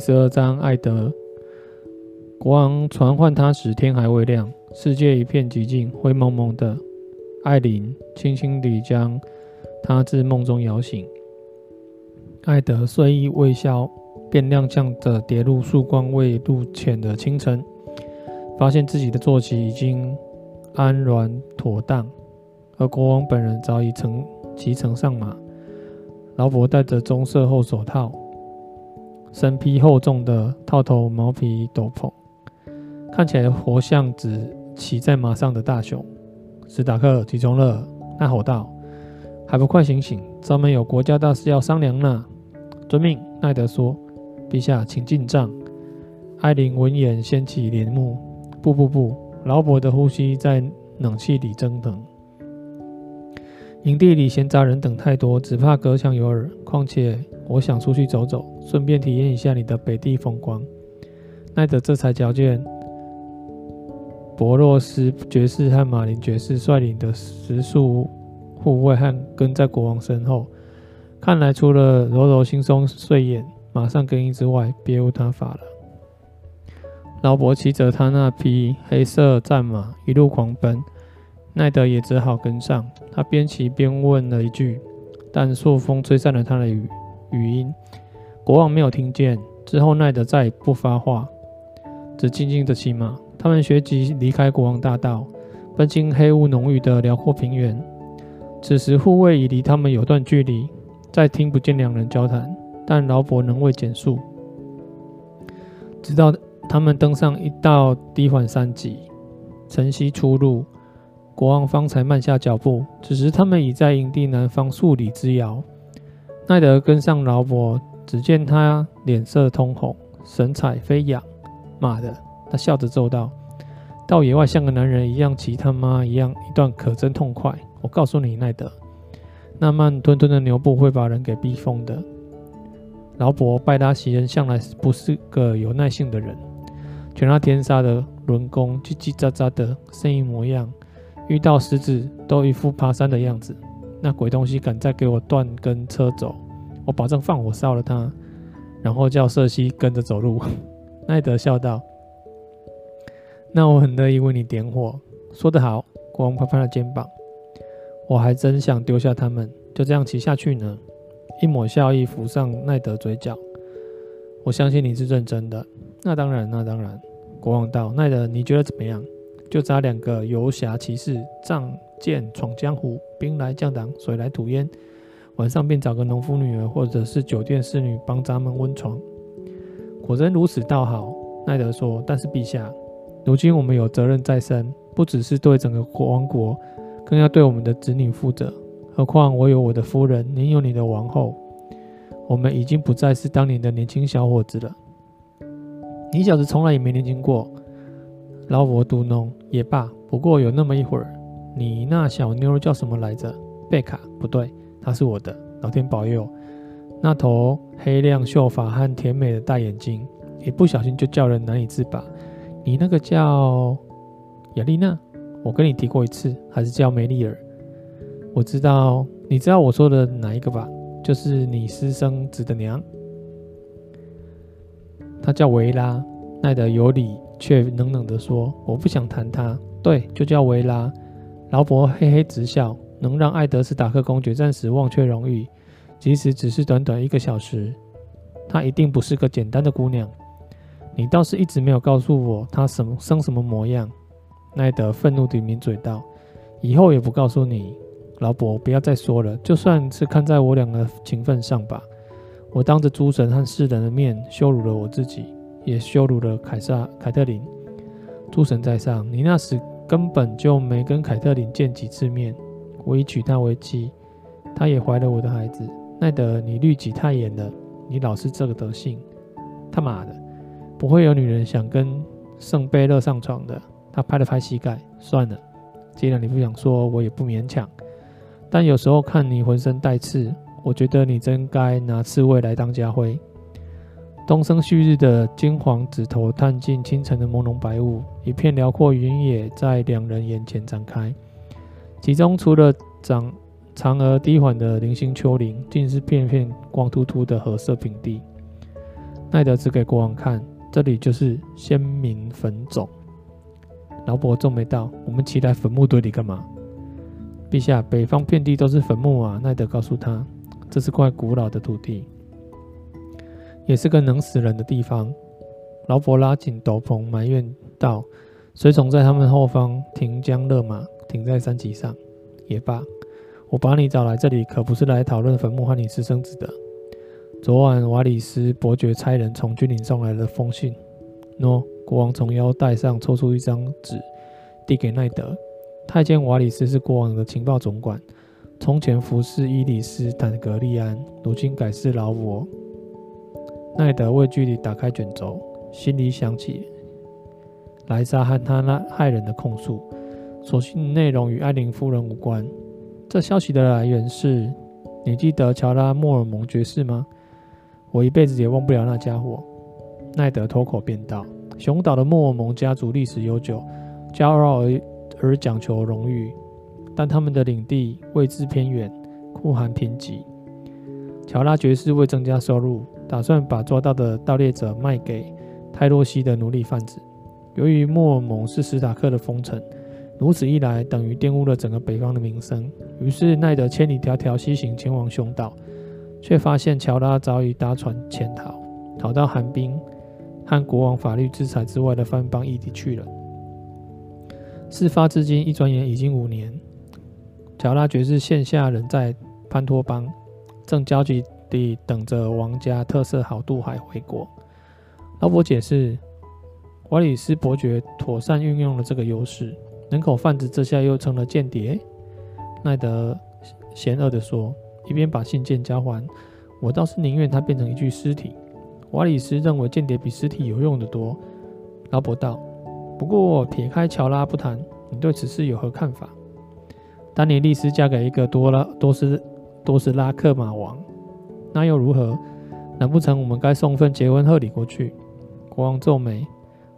十二章，艾德国王传唤他时，天还未亮，世界一片寂静，灰蒙蒙的。艾琳轻轻地将他自梦中摇醒。艾德睡意未消，便踉跄着跌入曙光未露浅的清晨，发现自己的坐骑已经安然妥当，而国王本人早已乘骑乘上马。劳勃戴着棕色厚手套，身披厚重的套头毛皮斗篷，看起来活像只骑在马上的大熊。史塔克起床了，他吼道：“还不快醒醒！咱们有国家大事要商量呢。”遵命，奈德说：“陛下，请进帐。”艾琳闻言掀起帘幕。不不不，劳勃的呼吸在冷气里蒸腾。营地里闲杂人等太多，只怕隔墙有耳。况且我想出去走走，顺便体验一下你的北地风光。奈德这才瞧见博洛斯爵士和马林爵士率领的十数护卫和跟在国王身后。看来除了揉揉惺忪睡眼、马上更衣之外，别无他法了。劳勃骑着他那匹黑色战马一路狂奔。奈德也只好跟上，他边骑边问了一句，但朔风吹散了他的语语音。国王没有听见。之后，奈德再也不发话，只静静的骑马。他们随即离开国王大道，奔进黑雾浓郁的辽阔平原。此时，护卫已离他们有段距离，再听不见两人交谈。但劳勃仍未减速，直到他们登上一道低缓山脊，晨曦初露。国王方才慢下脚步，此时他们已在营地南方数里之遥。奈德跟上劳勃，只见他脸色通红，神采飞扬。妈的，他笑着咒道：“到野外像个男人一样骑他妈一样，一段可真痛快！我告诉你，奈德，那慢吞吞的牛步会把人给逼疯的。”劳勃拜拉席人向来不是个有耐性的人，全那天杀的轮弓叽叽喳喳的声音模样。遇到狮子都一副爬山的样子，那鬼东西敢再给我断跟车走，我保证放火烧了他，然后叫瑟西跟着走路。奈德笑道：“那我很乐意为你点火。”说得好，国王拍拍他肩膀。我还真想丢下他们，就这样骑下去呢。一抹笑意浮上奈德嘴角。我相信你是认真的。那当然，那当然。国王道：“奈德，你觉得怎么样？”就找两个游侠骑士，仗剑闯江湖，兵来将挡，水来土掩。晚上便找个农夫女儿或者是酒店侍女帮咱们温床。果真如此，倒好。奈德说：“但是陛下，如今我们有责任在身，不只是对整个国王国，更要对我们的子女负责。何况我有我的夫人，您有你的王后，我们已经不再是当年的年轻小伙子了。你小子从来也没年轻过。”劳勃嘟噥也罢，不过有那么一会儿。你那小妞叫什么来着？贝卡？不对，她是我的。老天保佑，那头黑亮秀发和甜美的大眼睛，一不小心就叫人难以自拔。你那个叫雅丽娜？我跟你提过一次，还是叫梅丽尔？我知道，你知道我说的哪一个吧？就是你私生子的娘。她叫维拉。奈德有理。却冷冷地说：“我不想谈他。对，就叫维拉。”劳勃嘿嘿直笑。能让艾德斯塔克公爵暂时忘却荣誉，即使只是短短一个小时，她一定不是个简单的姑娘。你倒是一直没有告诉我她什么生什么模样。奈德愤怒地抿嘴道：“以后也不告诉你。”劳勃，不要再说了。就算是看在我两个情分上吧。我当着诸神和世人的面羞辱了我自己。也羞辱了凯撒凯特琳。诸神在上，你那时根本就没跟凯特琳见几次面。我已娶她为妻，她也怀了我的孩子。奈德，你律己太严了，你老是这个德性。他妈的，不会有女人想跟圣贝勒上床的。他拍了拍膝盖，算了，既然你不想说，我也不勉强。但有时候看你浑身带刺，我觉得你真该拿刺猬来当家徽。东升旭日的金黄指头探进清晨的朦胧白雾，一片辽阔原野在两人眼前展开。其中除了长长而低缓的零星丘陵，尽是片片光秃秃的褐色平地。奈德指给国王看，这里就是先民坟冢。劳勃皱眉道：“我们骑来坟墓堆里干嘛？”陛下，北方遍地都是坟墓啊！奈德告诉他：“这是块古老的土地，也是个能死人的地方。”劳勃拉紧斗篷，埋怨道：“随从在他们后方停将勒马，停在山脊上。也罢，我把你找来这里，可不是来讨论坟墓和你私生子的。昨晚瓦里斯伯爵差人从军营送来了封信。喏，国王从腰带上抽出一张纸，递给奈德。太监瓦里斯是国王的情报总管，从前服侍伊里斯坦格利安，如今改侍劳勃。奈德畏惧地打开卷轴。心里想起莱莎和他那骇人的控诉，所幸内容与艾琳夫人无关。这消息的来源是：你记得乔拉·莫尔蒙爵士吗？我一辈子也忘不了那家伙。奈德脱口便道：“熊岛的莫尔蒙家族历史悠久，骄傲而而讲求荣誉，但他们的领地位置偏远，酷寒贫瘠。乔拉爵士为增加收入，打算把抓到的盗猎者卖给。”泰洛西的奴隶贩子，由于莫尔蒙是史塔克的封臣，如此一来等于玷污了整个北方的名声。于是奈德千里迢迢西行前往熊岛，却发现乔拉早已搭船潜逃，逃到寒冰和国王法律制裁之外的藩邦异地去了。事发至今一转眼已经五年，乔拉爵士现下人在潘托邦，正焦急地等着王家特色好渡海回国。劳勃解释，瓦里斯伯爵妥善运用了这个优势，人口贩子这下又成了间谍。奈德嫌恶地说，一边把信件交还。我倒是宁愿他变成一具尸体。瓦里斯认为间谍比尸体有用的多。劳勃道，不过撇开乔拉不谈，你对此事有何看法？丹尼利斯嫁给一个多拉多斯多斯拉克马王，那又如何？难不成我们该送份结婚贺礼过去？国王皱眉，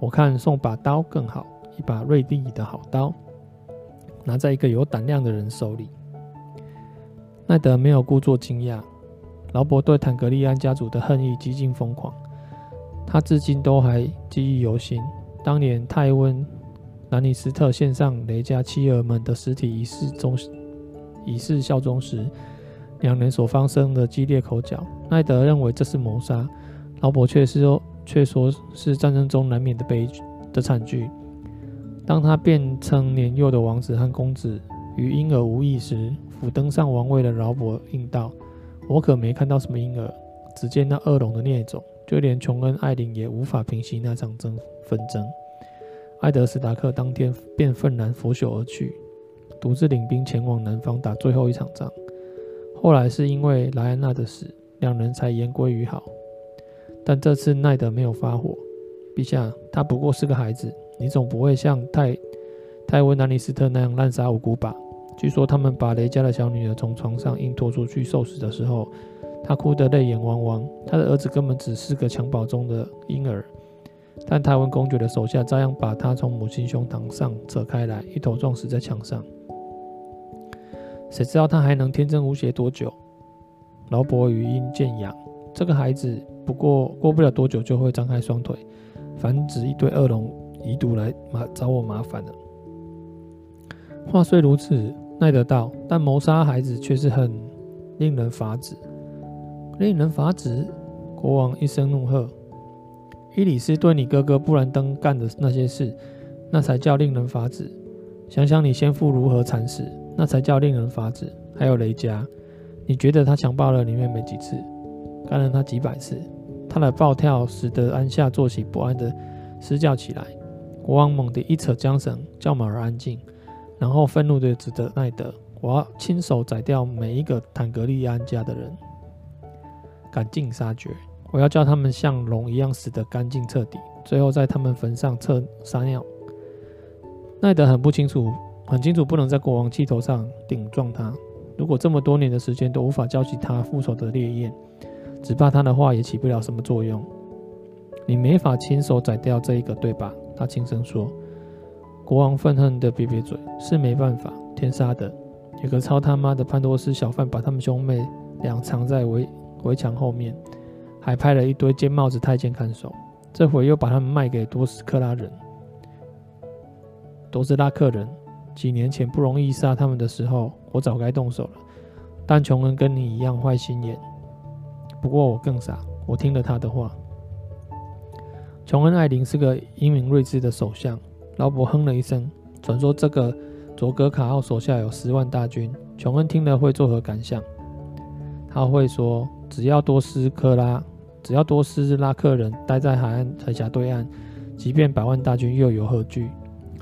我看送把刀更好，一把锐利的好刀，拿在一个有胆量的人手里。奈德没有故作惊讶。劳勃对坦格利安家族的恨意几近疯狂，他至今都还记忆犹新。当年泰温兰尼斯特献上雷家妻儿们的尸体以示忠以示效忠时，两人所发生的激烈口角。奈德认为这是谋杀，劳勃却是说。却说是战争中难免的悲剧的惨剧。当他变成年幼的王子和公子与婴儿无异时，甫登上王位的劳勃应道：“我可没看到什么婴儿，只见那恶龙的孽种。就连琼恩·艾琳也无法平息那场争纷争。”艾德·史达克当天便愤然拂袖而去，独自领兵前往南方打最后一场仗。后来是因为莱安娜的死，两人才言归于好。但这次奈德没有发火，陛下，他不过是个孩子，你总不会像泰泰温南尼斯特那样滥杀无辜吧？据说他们把雷家的小女儿从床上硬拖出去受死的时候，她哭得泪眼汪汪。他的儿子根本只是个襁褓中的婴儿，但泰温公爵的手下照样把他从母亲胸膛上扯开来，一头撞死在墙上。谁知道他还能天真无邪多久？劳勃语音渐扬。这个孩子不过过不了多久就会张开双腿，繁殖一堆恶龙遗毒来麻找我麻烦了。话虽如此，奈得到，但谋杀孩子却是很令人发指。令人发指！国王一声怒喝：“伊里斯对你哥哥布兰登干的那些事，那才叫令人发指。想想你先父如何惨死，那才叫令人发指。还有雷佳，你觉得他强暴了你妹妹几次？”干了他几百次，他的暴跳使得安夏坐起不安的嘶叫起来。国王猛地一扯缰绳，叫马儿安静，然后愤怒地指责奈德：“我要亲手宰掉每一个坦格利安家的人，赶尽杀绝！我要叫他们像龙一样死得干净彻底，最后在他们坟上撒尿。”奈德很不清楚，很清楚不能在国王气头上顶撞他。如果这么多年的时间都无法浇熄他复仇的烈焰，只怕他的话也起不了什么作用。你没法亲手宰掉这一个，对吧？他轻声说。国王愤恨地瘪瘪嘴，是没办法，天杀的，有个操他妈的潘多斯小贩把他们兄妹俩藏在围围墙后面，还派了一堆尖帽子太监看守。这回又把他们卖给多斯克拉人。多斯拉克人几年前不容易杀他们的时候，我早该动手了。但琼恩跟你一样坏心眼，不过我更傻，我听了他的话。琼恩·艾琳是个英明睿智的首相。劳勃哼了一声，传说这个佐格卡奥手下有十万大军。琼恩听了会作何感想？他会说：只要多斯克拉，只要多斯拉克人待在海岸海峡对岸，即便百万大军又有何惧？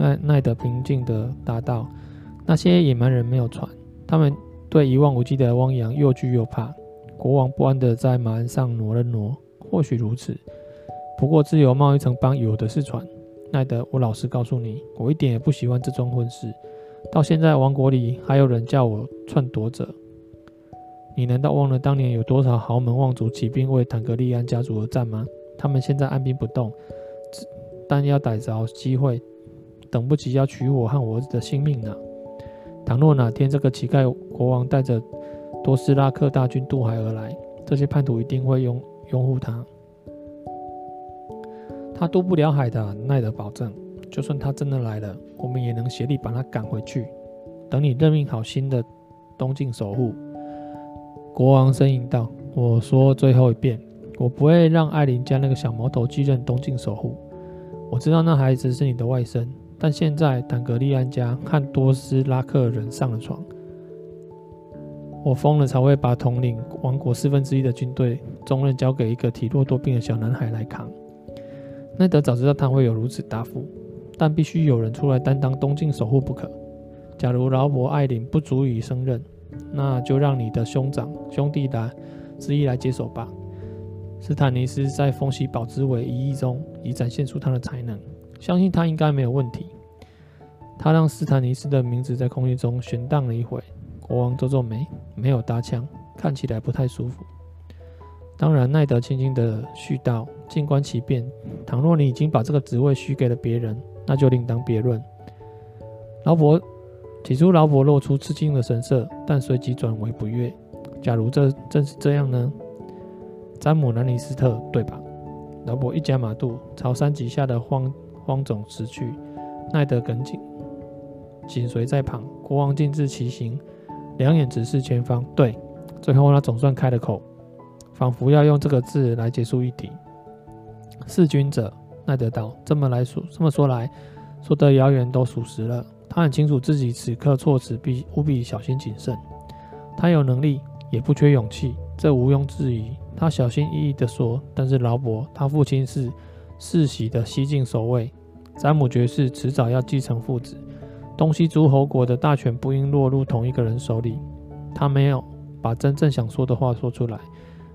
奈奈德平静地答道：“那些野蛮人没有船，他们对一望无际的汪洋又惧又怕。”国王不安地在马鞍上挪了挪。或许如此，不过自由贸易城邦有的是船。奈德，我老实告诉你，我一点也不喜欢这桩婚事。到现在，王国里还有人叫我篡夺者。你难道忘了当年有多少豪门望族起兵为坦格利安家族而战吗？他们现在按兵不动，但要逮着机会。等不及要取我和我儿子的性命呢。倘若哪天这个乞丐国王带着多斯拉克大军渡海而来，这些叛徒一定会拥拥护他。他渡不了海的，奈德保证。就算他真的来了，我们也能协力把他赶回去。等你任命好新的东境守护。国王呻吟道：“我说最后一遍，我不会让艾琳家那个小毛头继任东境守护。我知道那孩子是你的外甥。”但现在坦格利安家和多斯拉克人上了床，我疯了才会把统领王国四分之一的军队重任交给一个体弱多病的小男孩来扛。奈德早知道他会有如此答复，但必须有人出来担当东境守护不可。假如劳勃·艾琳不足以胜任，那就让你的兄长兄弟的之一来接手吧。斯坦尼斯在风息堡之围一役中已展现出他的才能。相信他应该没有问题。他让斯坦尼斯的名字在空气中悬荡了一会。国王皱皱眉，没有搭腔，看起来不太舒服。当然，奈德轻轻地续道：“静观其变。倘若你已经把这个职位许给了别人，那就另当别论。”劳勃起初，劳勃露出吃惊的神色，但随即转为不悦。假如这正是这样呢？詹姆·兰尼斯特，对吧？劳勃一夹马肚，朝山脊下的荒。荒冢辞去，奈德跟紧紧随在旁。国王静置骑行，两眼直视前方。对，最后他总算开了口，仿佛要用这个字来结束议题。弑君者，奈德道。这么来说，这么说来，说得谣言都属实了。他很清楚自己此刻措辞必务必小心谨慎。他有能力，也不缺勇气，这毋庸置疑。他小心翼翼地说：“但是劳勃，他父亲是。”世袭的西境守卫，詹姆爵士迟早要继承父子。东西诸侯国的大权不应落入同一个人手里。他没有把真正想说的话说出来。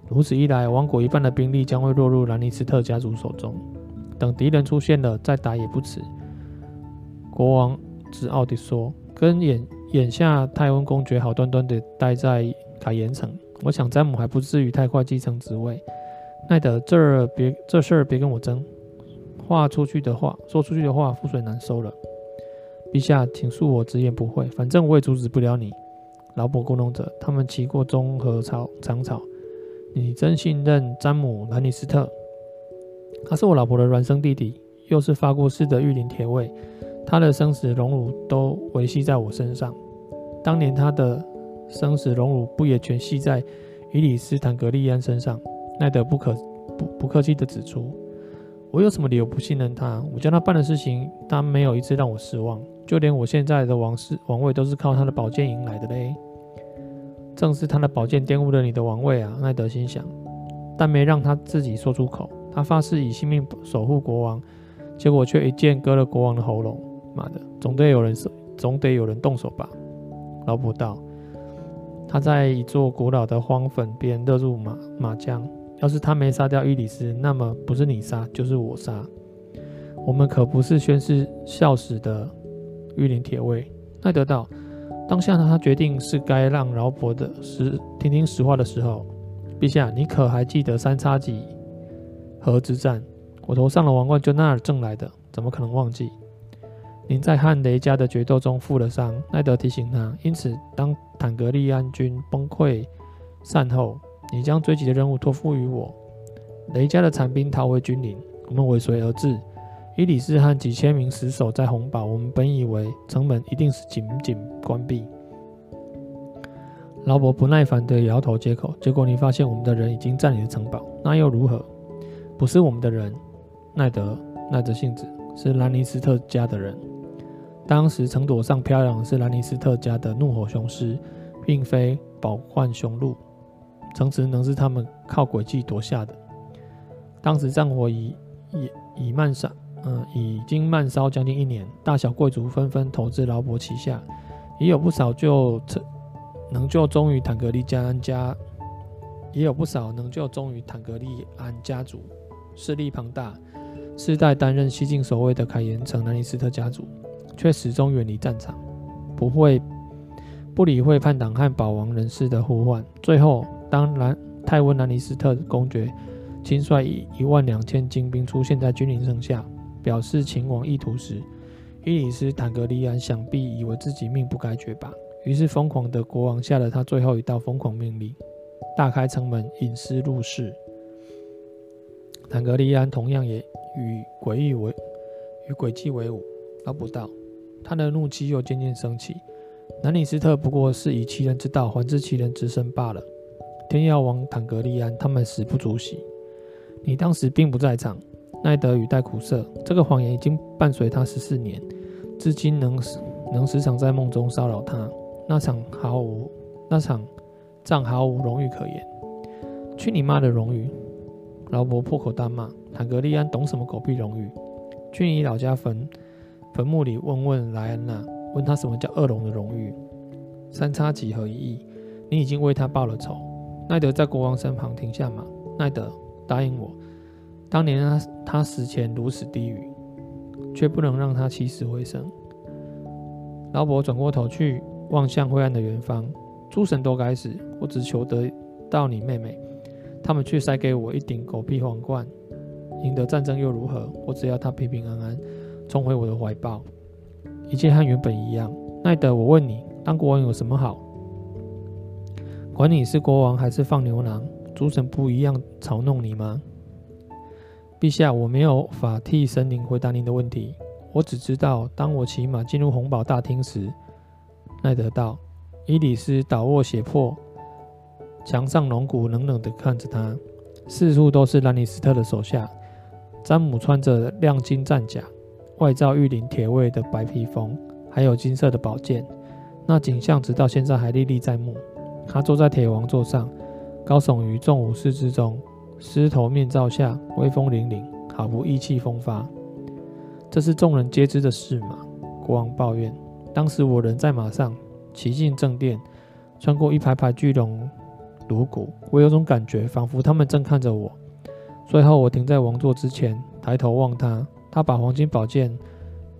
如此一来，王国一半的兵力将会落入兰尼斯特家族手中。等敌人出现了，再打也不迟。国王自傲地说：“跟眼眼下泰温公爵好端端地待在凯岩城，我想詹姆还不至于太快继承职位。”奈德，这儿别这事儿别跟我争。话出去的话，说出去的话，覆水难收了。陛下，请恕我直言不讳，反正我也阻止不了你。劳勃咕噥着，他们骑过中和草长草。你真信任詹姆·兰尼斯特？他是我老婆的孪生弟弟，又是发过誓的御林铁卫，他的生死荣辱都维系在我身上。当年他的生死荣辱不也全系在伊里斯·坦格利安身上？奈德不可不不客气地指出。我有什么理由不信任他？我叫他办的事情，他没有一次让我失望。就连我现在的王室王位都是靠他的宝剑赢来的嘞。正是他的宝剑玷污了你的王位啊！奈德心想，但没让他自己说出口。他发誓以性命守护国王，结果却一剑割了国王的喉咙。妈的，总得有人总得有人动手吧？劳勃道。他在一座古老的荒坟边热入马马浆。要是他没杀掉伊里斯，那么不是你杀就是我杀。我们可不是宣誓效死的御林铁卫。奈德道，当下呢他决定是该让劳勃的实听听实话的时候。陛下，你可还记得三叉戟河之战？我头上的王冠就那儿挣来的，怎么可能忘记？您在和雷加的决斗中负了伤，奈德提醒他。因此，当坦格利安军崩溃散后。你将追击的任务托付于我，雷加的残兵逃回军营，我们尾随而至。伊里斯和几千名死守在红堡。我们本以为城门一定是紧紧关闭。劳勃不耐烦地摇头接口。结果你发现我们的人已经占领了城堡，那又如何？不是我们的人，奈德耐着性子，是兰尼斯特家的人。当时城垛上飘扬的是兰尼斯特家的怒火雄狮，并非饱患雄鹿。城池能是他们靠诡计夺下的。当时战火已已已漫上。嗯，已经闷烧将近一年，大小贵族纷纷投资劳勃旗下，也有不少就能就忠于坦格利加安家，也有不少能就忠于坦格利安家族，势力庞大。世代担任西境守卫的凯岩城南尼斯特家族，却始终远离战场，不会不理会叛党和保王人士的呼唤。最后，当兰泰温兰尼斯特公爵亲率一一万两千精兵出现在君临城下。表示前往意图时，伊里斯坦格利安想必以为自己命不该绝吧，于是疯狂的国王下了他最后一道疯狂命令：大开城门，引私入室。坦格利安同样也与诡异为与诡计为伍，捞不到他的怒气又渐渐升起。南里斯特不过是以其人之道还治其人之身罢了。天耀王坦格利安，他们死不足惜。你当时并不在场。奈德语带苦涩，这个谎言已经伴随他十四年，至今能能时常在梦中骚扰他。那场毫无那场仗毫无荣誉可言。去你妈的荣誉！劳勃破口大骂。坦格利安懂什么狗屁荣誉？去你老家坟坟墓里问问莱安娜，问他什么叫恶龙的荣誉？三叉戟何一役？你已经为他报了仇。奈德在国王身旁停下马。奈德，答应我。当年他他死前如此低语，却不能让他起死回生。劳勃转过头去望向灰暗的远方，诸神都该死，我只求得到你妹妹，他们却塞给我一顶狗屁皇冠。赢得战争又如何？我只要她平平安安重回我的怀抱，一切和原本一样。奈德，我问你，当国王有什么好？管你是国王还是放牛郎，诸神不一样嘲弄你吗？陛下，我没有法替神灵回答您的问题。我只知道，当我骑马进入红堡大厅时，奈德道，伊里斯倒卧血泊，墙上龙骨冷冷地看着他。四处都是兰尼斯特的手下。詹姆穿着亮金战甲，外罩玉林铁卫的白披风，还有金色的宝剑。那景象直到现在还历历在目。他坐在铁王座上，高耸于众武士之中。狮头面罩下，威风凛凛，好不意气风发。这是众人皆知的事嘛？国王抱怨。当时我人在马上，骑进正殿，穿过一排排巨龙颅骨，我有种感觉，仿佛他们正看着我。最后，我停在王座之前，抬头望他，他把黄金宝剑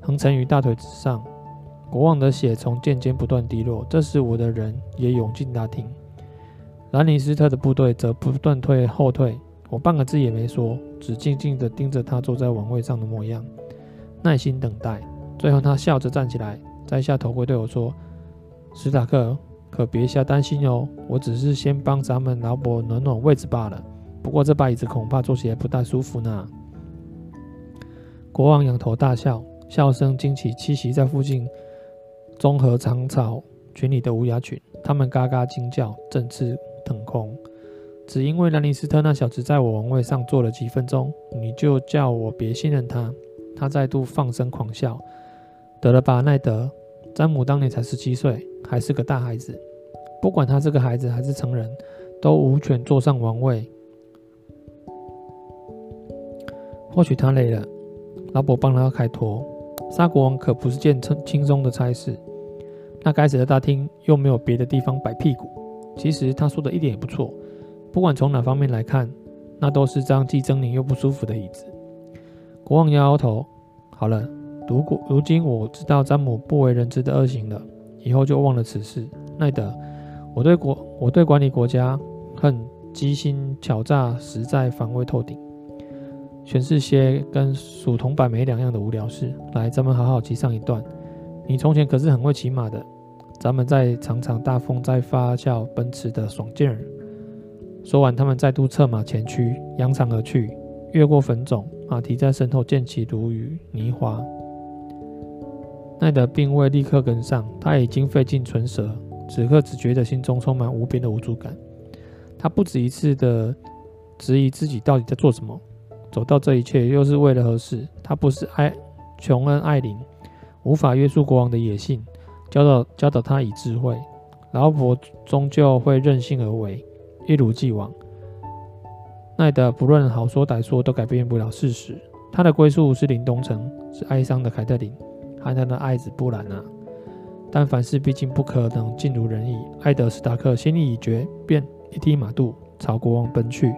横陈于大腿之上。国王的血从剑尖不断滴落。这时，我的人也涌进大厅。兰尼斯特的部队则不断退后退。我半个字也没说，只静静地盯着他坐在王位上的模样，耐心等待。最后，他笑着站起来，摘下头盔对我说：“史塔克，可别瞎担心哦，我只是先帮咱们劳勃暖暖位子罢了。不过这把椅子恐怕坐起来不太舒服呢。”国王仰头大笑，笑声惊起栖息在附近棕和长草群里的乌鸦群，它们嘎嘎惊叫，振翅腾空。只因为兰尼斯特那小子在我王位上坐了几分钟，你就叫我别信任他？他再度放声狂笑。得了吧，奈德。詹姆当年才十七岁，还是个大孩子。不管他是个孩子还是成人，都无权坐上王位。或许他累了，老伯帮他开脱。杀国王可不是件轻轻松的差事。那该死的大厅又没有别的地方摆屁股。其实他说的一点也不错。不管从哪方面来看，那都是张既狰狞又不舒服的椅子。国王摇摇头，好了，如果如今我知道詹姆不为人知的恶行了，以后就忘了此事。奈德，我对国我对管理国家恨机心巧诈，实在防卫透顶。全是些跟数铜板没两样的无聊事。来，咱们好好骑上一段。你从前可是很会骑马的，咱们在尝尝大风在发酵奔驰的爽劲儿。说完，他们再度策马前驱，扬长而去，越过坟冢，马蹄在身后溅起如雨泥花。奈德并未立刻跟上，他已经费尽唇舌，此刻只觉得心中充满无边的无助感。他不止一次的质疑自己到底在做什么，走到这一切又是为了何事？他不是爱琼恩·艾琳，无法约束国王的野性，教导教导他以智慧老婆终究会任性而为一如既往。奈德不论好说歹说都改变不了事实。他的归宿是林东城是哀伤的凯特琳。还他的爱子布兰娜但凡事毕竟不可能尽如人意艾德斯达克心意已决便一踢马肚朝国王奔去。